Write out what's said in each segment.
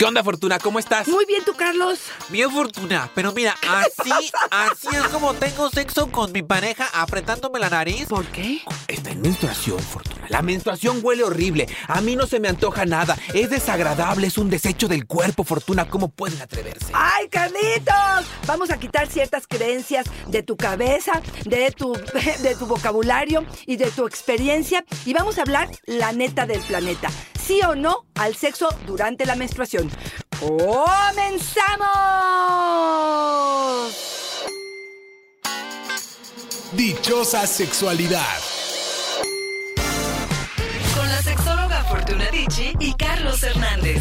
¿Qué onda, Fortuna? ¿Cómo estás? Muy bien, tú, Carlos. Bien, Fortuna. Pero mira, así, así es como tengo sexo con mi pareja apretándome la nariz. ¿Por qué? Está en menstruación, Fortuna. La menstruación huele horrible. A mí no se me antoja nada. Es desagradable, es un desecho del cuerpo, Fortuna. ¿Cómo pueden atreverse? ¡Ay, Carlitos! Vamos a quitar ciertas creencias de tu cabeza, de tu, de tu vocabulario y de tu experiencia y vamos a hablar la neta del planeta. ¿Sí o no al sexo durante la menstruación? ¡Comenzamos! Dichosa sexualidad. Con la sexóloga Fortuna Dicci y Carlos Hernández.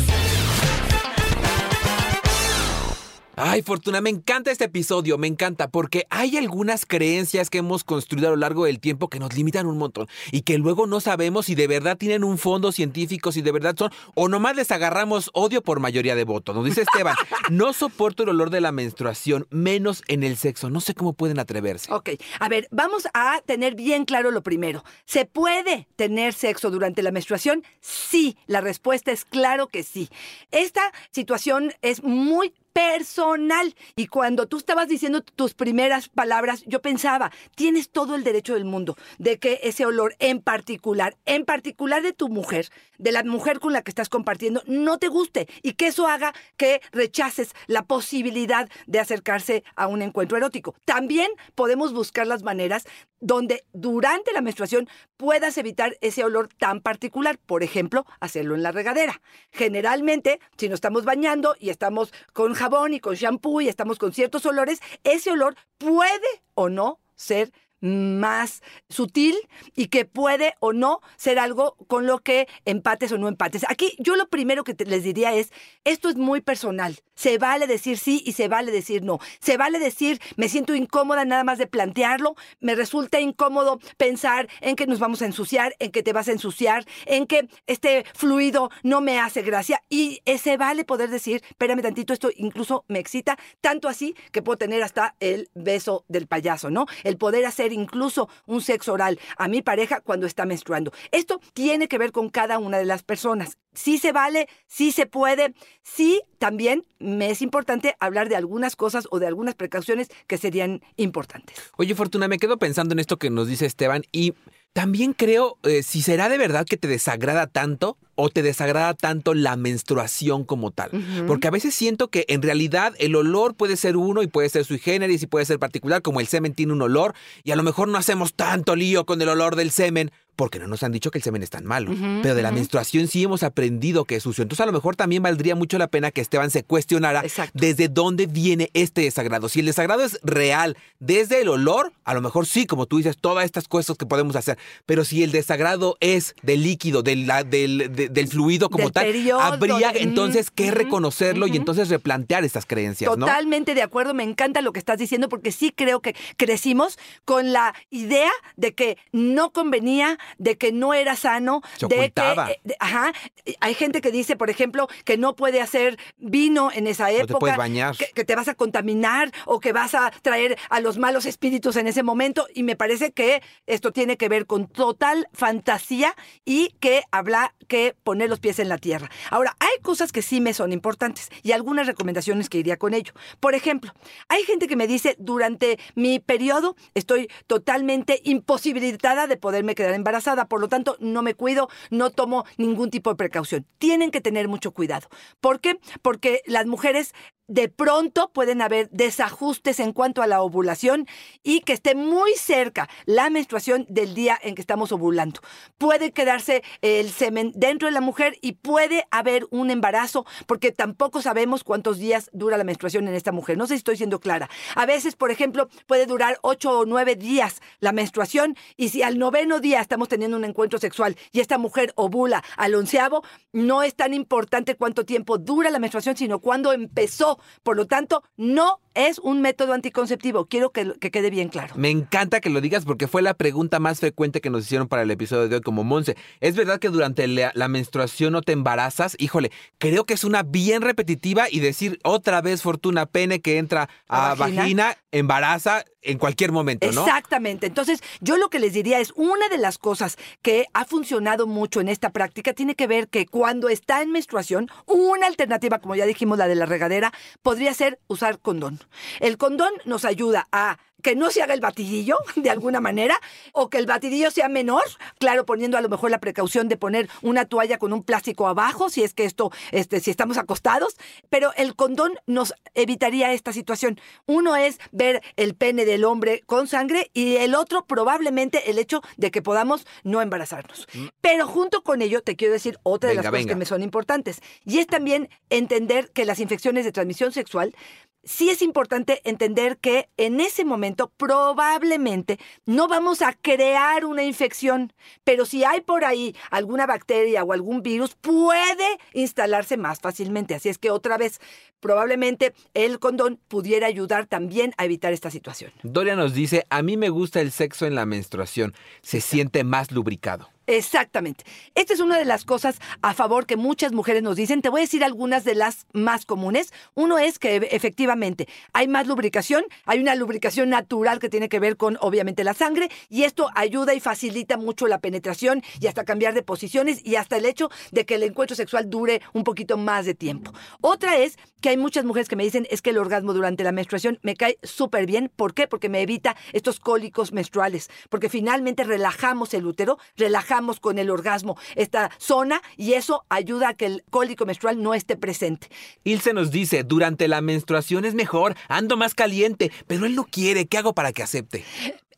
Ay, Fortuna, me encanta este episodio, me encanta, porque hay algunas creencias que hemos construido a lo largo del tiempo que nos limitan un montón y que luego no sabemos si de verdad tienen un fondo científico, si de verdad son, o nomás les agarramos odio por mayoría de votos. Nos dice Esteban, no soporto el olor de la menstruación, menos en el sexo. No sé cómo pueden atreverse. Ok, a ver, vamos a tener bien claro lo primero. ¿Se puede tener sexo durante la menstruación? Sí, la respuesta es claro que sí. Esta situación es muy personal. Y cuando tú estabas diciendo tus primeras palabras, yo pensaba, tienes todo el derecho del mundo de que ese olor en particular, en particular de tu mujer, de la mujer con la que estás compartiendo, no te guste y que eso haga que rechaces la posibilidad de acercarse a un encuentro erótico. También podemos buscar las maneras donde durante la menstruación puedas evitar ese olor tan particular. Por ejemplo, hacerlo en la regadera. Generalmente, si nos estamos bañando y estamos con jabón y con shampoo y estamos con ciertos olores, ese olor puede o no ser más sutil y que puede o no ser algo con lo que empates o no empates. Aquí yo lo primero que les diría es, esto es muy personal. Se vale decir sí y se vale decir no. Se vale decir, me siento incómoda nada más de plantearlo, me resulta incómodo pensar en que nos vamos a ensuciar, en que te vas a ensuciar, en que este fluido no me hace gracia y se vale poder decir, espérame tantito, esto incluso me excita, tanto así que puedo tener hasta el beso del payaso, ¿no? El poder hacer incluso un sexo oral a mi pareja cuando está menstruando. Esto tiene que ver con cada una de las personas. Sí se vale, sí se puede, sí también me es importante hablar de algunas cosas o de algunas precauciones que serían importantes. Oye, Fortuna, me quedo pensando en esto que nos dice Esteban y también creo eh, si será de verdad que te desagrada tanto o te desagrada tanto la menstruación como tal. Porque a veces siento que en realidad el olor puede ser uno y puede ser sui generis y puede ser particular, como el semen tiene un olor y a lo mejor no hacemos tanto lío con el olor del semen porque no nos han dicho que el semen es tan malo. Pero de la menstruación sí hemos aprendido que es sucio. Entonces a lo mejor también valdría mucho la pena que Esteban se cuestionara Exacto. desde dónde viene este desagrado. Si el desagrado es real, desde el olor, a lo mejor sí, como tú dices, todas estas cosas que podemos hacer. Pero si el desagrado es del líquido, del, la- del, de- del fluido como Del tal, periodo, habría de- entonces que reconocerlo y entonces replantear estas creencias, ¿no? Totalmente de acuerdo, me encanta lo que estás diciendo porque sí creo que crecimos con la idea de que no convenía, de que no era sano, Se de ocultaba. que eh, de- ajá, hay gente que dice, por ejemplo, que no puede hacer vino en esa época, puedes bañar. Que, que te vas a contaminar o que vas a traer a los malos espíritus en ese momento y me parece que esto tiene que ver con total fantasía y que habla que poner los pies en la tierra. Ahora, hay cosas que sí me son importantes y algunas recomendaciones que iría con ello. Por ejemplo, hay gente que me dice, durante mi periodo estoy totalmente imposibilitada de poderme quedar embarazada, por lo tanto no me cuido, no tomo ningún tipo de precaución. Tienen que tener mucho cuidado. ¿Por qué? Porque las mujeres de pronto pueden haber desajustes en cuanto a la ovulación y que esté muy cerca la menstruación del día en que estamos ovulando. Puede quedarse el semen dentro de la mujer y puede haber un embarazo porque tampoco sabemos cuántos días dura la menstruación en esta mujer. No sé si estoy siendo clara. A veces, por ejemplo, puede durar ocho o nueve días la menstruación y si al noveno día estamos teniendo un encuentro sexual y esta mujer ovula al onceavo, no es tan importante cuánto tiempo dura la menstruación, sino cuándo empezó. Por lo tanto, no es un método anticonceptivo. Quiero que, que quede bien claro. Me encanta que lo digas porque fue la pregunta más frecuente que nos hicieron para el episodio de hoy como Monse. ¿Es verdad que durante la, la menstruación no te embarazas? Híjole, creo que es una bien repetitiva y decir otra vez Fortuna pene que entra a, ¿A vagina? vagina, embaraza en cualquier momento, ¿no? Exactamente. Entonces, yo lo que les diría es, una de las cosas que ha funcionado mucho en esta práctica tiene que ver que cuando está en menstruación, una alternativa, como ya dijimos, la de la regadera, podría ser usar condón. El condón nos ayuda a que no se haga el batidillo de alguna manera o que el batidillo sea menor, claro, poniendo a lo mejor la precaución de poner una toalla con un plástico abajo, si es que esto, este, si estamos acostados, pero el condón nos evitaría esta situación. Uno es ver el pene del hombre con sangre y el otro probablemente el hecho de que podamos no embarazarnos. Pero junto con ello te quiero decir otra de Venga, las cosas venga. que me son importantes y es también entender que las infecciones de transmisión sexual sí es importante entender que en ese momento probablemente no vamos a crear una infección, pero si hay por ahí alguna bacteria o algún virus, puede instalarse más fácilmente. Así es que otra vez, probablemente el condón pudiera ayudar también a evitar esta situación. Doria nos dice, a mí me gusta el sexo en la menstruación, se siente más lubricado. Exactamente. Esta es una de las cosas a favor que muchas mujeres nos dicen. Te voy a decir algunas de las más comunes. Uno es que e- efectivamente hay más lubricación, hay una lubricación natural que tiene que ver con obviamente la sangre y esto ayuda y facilita mucho la penetración y hasta cambiar de posiciones y hasta el hecho de que el encuentro sexual dure un poquito más de tiempo. Otra es que hay muchas mujeres que me dicen es que el orgasmo durante la menstruación me cae súper bien. ¿Por qué? Porque me evita estos cólicos menstruales, porque finalmente relajamos el útero, relajamos con el orgasmo esta zona y eso ayuda a que el cólico menstrual no esté presente. Ilse nos dice, durante la menstruación es mejor, ando más caliente, pero él no quiere, ¿qué hago para que acepte?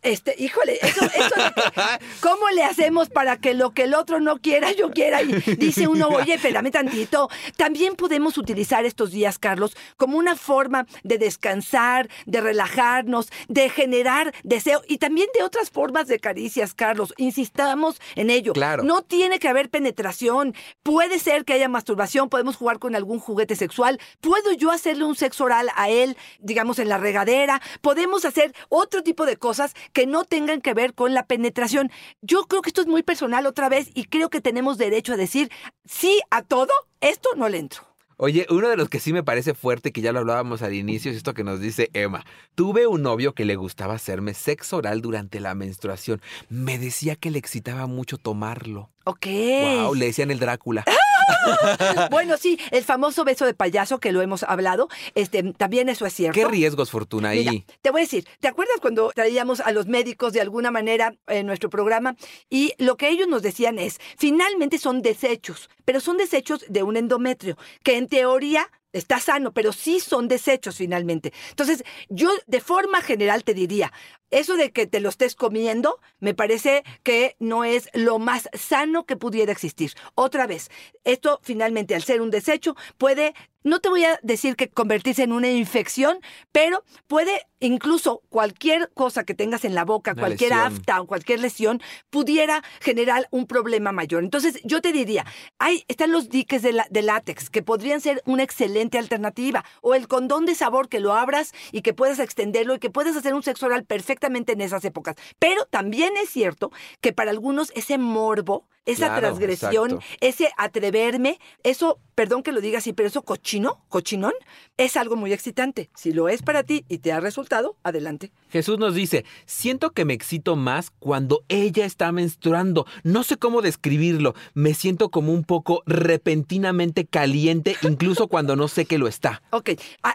Este, híjole, eso, eso que- ¿cómo le hacemos para que lo que el otro no quiera, yo quiera? Y dice uno, oye, espérame tantito. También podemos utilizar estos días, Carlos, como una forma de descansar, de relajarnos, de generar deseo y también de otras formas de caricias, Carlos. Insistamos en ello. Claro. No tiene que haber penetración. Puede ser que haya masturbación, podemos jugar con algún juguete sexual. Puedo yo hacerle un sexo oral a él, digamos, en la regadera. Podemos hacer otro tipo de cosas que no tengan que ver con la penetración. Yo creo que esto es muy personal otra vez y creo que tenemos derecho a decir sí a todo. Esto no le entro. Oye, uno de los que sí me parece fuerte, que ya lo hablábamos al inicio, es esto que nos dice Emma. Tuve un novio que le gustaba hacerme sexo oral durante la menstruación. Me decía que le excitaba mucho tomarlo. Ok. Wow, le decían el Drácula. Bueno, sí, el famoso beso de payaso que lo hemos hablado, este, también eso es cierto. ¿Qué riesgos, Fortuna, ahí? Mira, te voy a decir, ¿te acuerdas cuando traíamos a los médicos de alguna manera en nuestro programa? Y lo que ellos nos decían es, finalmente son desechos, pero son desechos de un endometrio, que en teoría está sano, pero sí son desechos finalmente. Entonces, yo de forma general te diría, eso de que te lo estés comiendo, me parece que no es lo más sano que pudiera existir. Otra vez, esto finalmente al ser un desecho puede, no te voy a decir que convertirse en una infección, pero puede incluso cualquier cosa que tengas en la boca, Una cualquier lesión. afta o cualquier lesión, pudiera generar un problema mayor. Entonces, yo te diría, hay, están los diques de, la- de látex que podrían ser una excelente alternativa, o el condón de sabor que lo abras y que puedas extenderlo y que puedas hacer un sexo oral perfectamente en esas épocas. Pero también es cierto que para algunos ese morbo, esa Claro, transgresión, exacto. ese atreverme, eso, perdón que lo diga así, pero eso cochino, cochinón, es algo muy excitante. Si lo es para ti y te ha resultado, adelante. Jesús nos dice, siento que me excito más cuando ella está menstruando. No sé cómo describirlo. Me siento como un poco repentinamente caliente, incluso cuando no sé que lo está. Ok,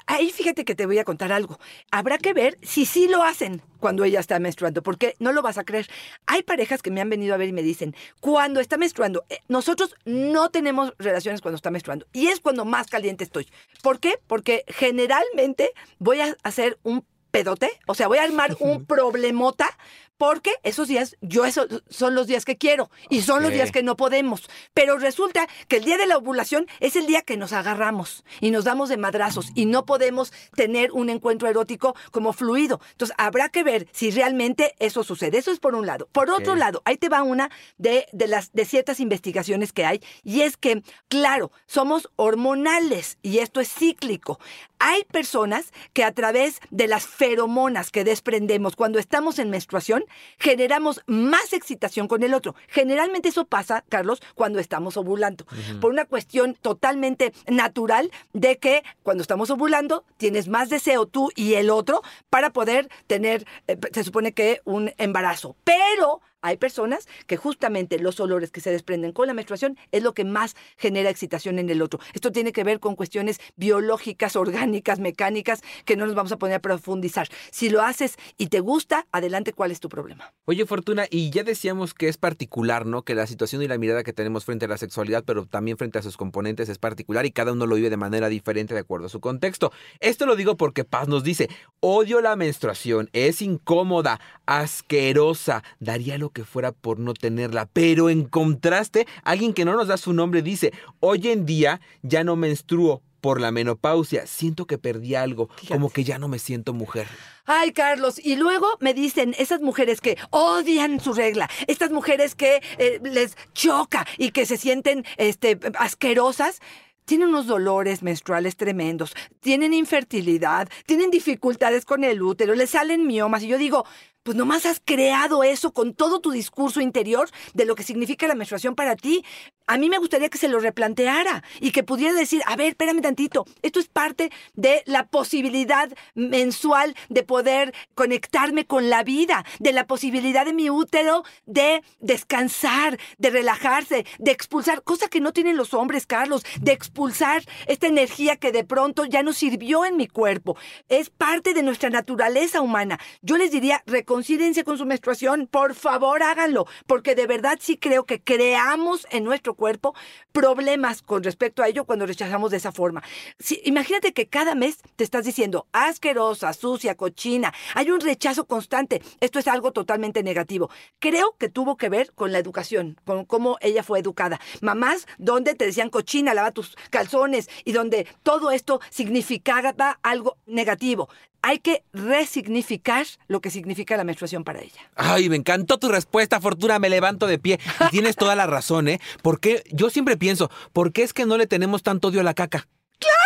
ahí fíjate que te voy a contar algo. Habrá que ver si sí lo hacen cuando ella está menstruando, porque no lo vas a creer. Hay parejas que me han venido a ver y me dicen, cuando está menstruando, eh, nosotros no tenemos relaciones cuando está menstruando, y es cuando más caliente estoy. ¿Por qué? Porque generalmente voy a hacer un pedote, o sea, voy a armar un problemota porque esos días, yo esos son los días que quiero y son los días que no podemos. Pero resulta que el día de la ovulación es el día que nos agarramos y nos damos de madrazos y no podemos tener un encuentro erótico como fluido. Entonces, habrá que ver si realmente eso sucede. Eso es por un lado. Por otro lado, ahí te va una de, de las de ciertas investigaciones que hay y es que, claro, somos hormonales y esto es cíclico. Hay personas que a través de las feromonas que desprendemos cuando estamos en menstruación, generamos más excitación con el otro. Generalmente eso pasa, Carlos, cuando estamos ovulando. Por una cuestión totalmente natural de que cuando estamos ovulando tienes más deseo tú y el otro para poder tener, eh, se supone que un embarazo. Pero hay personas que justamente los olores que se desprenden con la menstruación es lo que más genera excitación en el otro. Esto tiene que ver con cuestiones biológicas, orgánicas, mecánicas, que no nos vamos a poner a profundizar. Si lo haces y te gusta, adelante, ¿cuál es tu problema? Oye, Fortuna, y ya decíamos que es particular, ¿no? Que la situación y la mirada que tenemos frente a la sexualidad, pero también frente a sus componentes es particular y cada uno lo vive de manera diferente de acuerdo a su contexto. Esto lo digo porque Paz nos dice, odio la menstruación, es incómoda, asquerosa, daría lo que fuera por no tenerla, pero en contraste, alguien que no nos da su nombre dice, hoy en día ya no menstruo. Por la menopausia, siento que perdí algo, como que ya no me siento mujer. Ay, Carlos, y luego me dicen esas mujeres que odian su regla, estas mujeres que eh, les choca y que se sienten este, asquerosas. Tienen unos dolores menstruales tremendos, tienen infertilidad, tienen dificultades con el útero, les salen miomas. Y yo digo, pues nomás has creado eso con todo tu discurso interior de lo que significa la menstruación para ti. A mí me gustaría que se lo replanteara y que pudiera decir, a ver, espérame tantito, esto es parte de la posibilidad mensual de poder conectarme con la vida, de la posibilidad de mi útero de descansar, de relajarse, de expulsar, cosa que no tienen los hombres, Carlos, de expulsar esta energía que de pronto ya no sirvió en mi cuerpo. Es parte de nuestra naturaleza humana. Yo les diría, reconcílense con su menstruación, por favor háganlo, porque de verdad sí creo que creamos en nuestro cuerpo problemas con respecto a ello cuando rechazamos de esa forma. Sí, imagínate que cada mes te estás diciendo asquerosa, sucia, cochina. Hay un rechazo constante. Esto es algo totalmente negativo. Creo que tuvo que ver con la educación, con cómo ella fue educada. Mamás donde te decían cochina, lava tus calzones y donde todo esto significaba algo negativo. Hay que resignificar lo que significa la menstruación para ella. Ay, me encantó tu respuesta, Fortuna. Me levanto de pie. Y tienes toda la razón, ¿eh? Porque yo siempre pienso, ¿por qué es que no le tenemos tanto odio a la caca?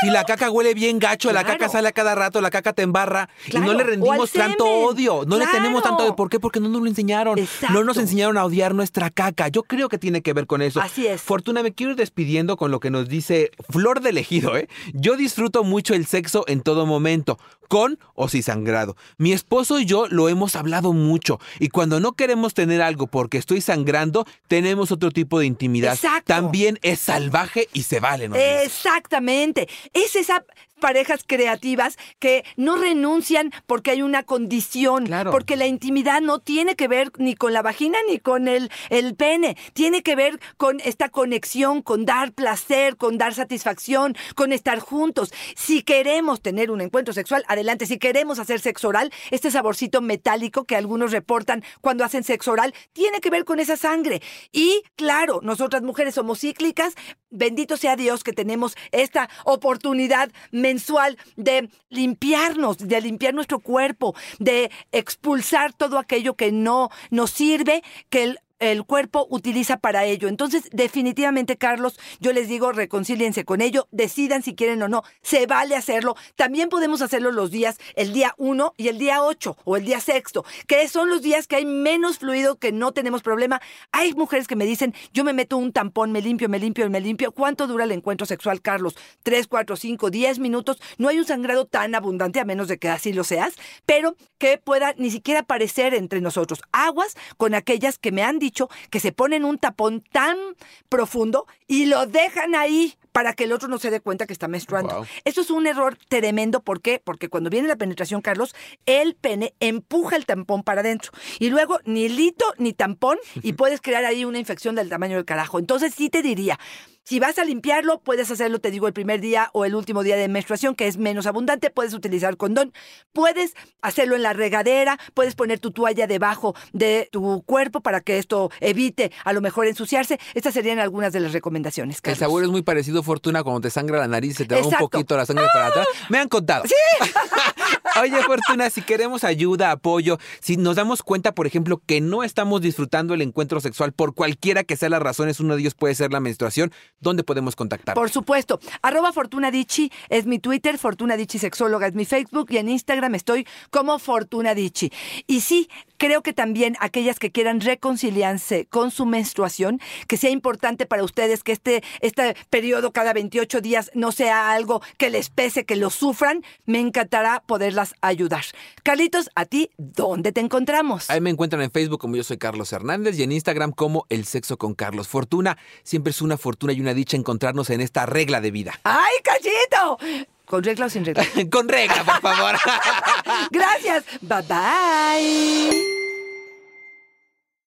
Si la caca huele bien gacho, la Claro. caca sale a cada rato, la caca te embarra y Claro, no le rendimos tanto semen. odio, no le tenemos tanto Claro. odio. ¿Por qué? Porque no nos lo enseñaron. Exacto. No nos enseñaron a odiar nuestra caca. Yo creo que tiene que ver con eso. Así es. Fortuna, me quiero ir despidiendo con lo que nos dice Flor de Elegido, ¿eh? Yo disfruto mucho el sexo en todo momento, con o sin sangrado. Mi esposo y yo lo hemos hablado mucho y cuando no queremos tener algo porque estoy sangrando, tenemos otro tipo de intimidad. Exacto. También es salvaje y se vale, nos dice. Exactamente. Es esa parejas creativas que no renuncian porque hay una condición, Claro. porque la intimidad no tiene que ver ni con la vagina ni con el, el pene, tiene que ver con esta conexión, con dar placer, con dar satisfacción, con estar juntos. Si queremos tener un encuentro sexual, adelante. Si queremos hacer sexo oral, este saborcito metálico que algunos reportan cuando hacen sexo oral, tiene que ver con esa sangre. Y claro, nosotras mujeres somos cíclicas, bendito sea Dios que tenemos esta oportunidad mensual de limpiarnos, de limpiar nuestro cuerpo, de expulsar todo aquello que no nos sirve, que el el cuerpo utiliza para ello. Entonces, definitivamente, Carlos, yo les digo, reconcíliense con ello, decidan si quieren o no, se vale hacerlo. También podemos hacerlo los días, el día 1 y el día 8 o el día sexto, que son los días que hay menos fluido, que no tenemos problema. Hay mujeres que me dicen, yo me meto un tampón, me limpio, me limpio, me limpio. ¿Cuánto dura el encuentro sexual, Carlos? ¿Tres, cuatro, cinco, diez minutos? No hay un sangrado tan abundante, a menos de que así lo seas, pero que pueda ni siquiera aparecer entre nosotros. Aguas con aquellas que me han dicho que se ponen un tapón tan profundo y lo dejan ahí para que el otro no se dé cuenta que está menstruando. Wow. Eso es un error tremendo. ¿Por qué? Porque cuando viene la penetración, Carlos, el pene empuja el tampón para adentro. Y luego ni lito ni tampón y puedes crear ahí una infección del tamaño del carajo. Entonces sí te diría, Si vas a limpiarlo, puedes hacerlo, te digo, el primer día o el último día de menstruación, que es menos abundante, puedes utilizar condón. Puedes hacerlo en la regadera, puedes poner tu toalla debajo de tu cuerpo para que esto evite a lo mejor ensuciarse. Estas serían algunas de las recomendaciones. El Carlos. sabor es muy parecido, Fortuna, cuando te sangra la nariz, se te va un poquito la sangre para atrás. Me han contado. ¡Sí! Oye, Fortuna, si queremos ayuda, apoyo, si nos damos cuenta, por ejemplo, que no estamos disfrutando el encuentro sexual por cualquiera que sea las razones, uno de ellos puede ser la menstruación, ¿dónde podemos contactar? Por supuesto. Arroba Fortuna es mi Twitter, Fortuna Dicci Sexóloga es mi Facebook y en Instagram estoy como Fortuna Dicci. Y sí, creo que también aquellas que quieran reconciliarse con su menstruación, que sea importante para ustedes que este, este periodo cada 28 días no sea algo que les pese, que lo sufran, me encantará poderlas ayudar. Carlitos, a ti, ¿dónde te encontramos? Ahí me encuentran en Facebook como yo soy Carlos Hernández y en Instagram como El Sexo con Carlos. Fortuna, siempre es una fortuna y una dicha encontrarnos en esta regla de vida. ¡Ay, cachito! ¿Con regla o sin regla? con regla, por favor. Gracias. Bye bye.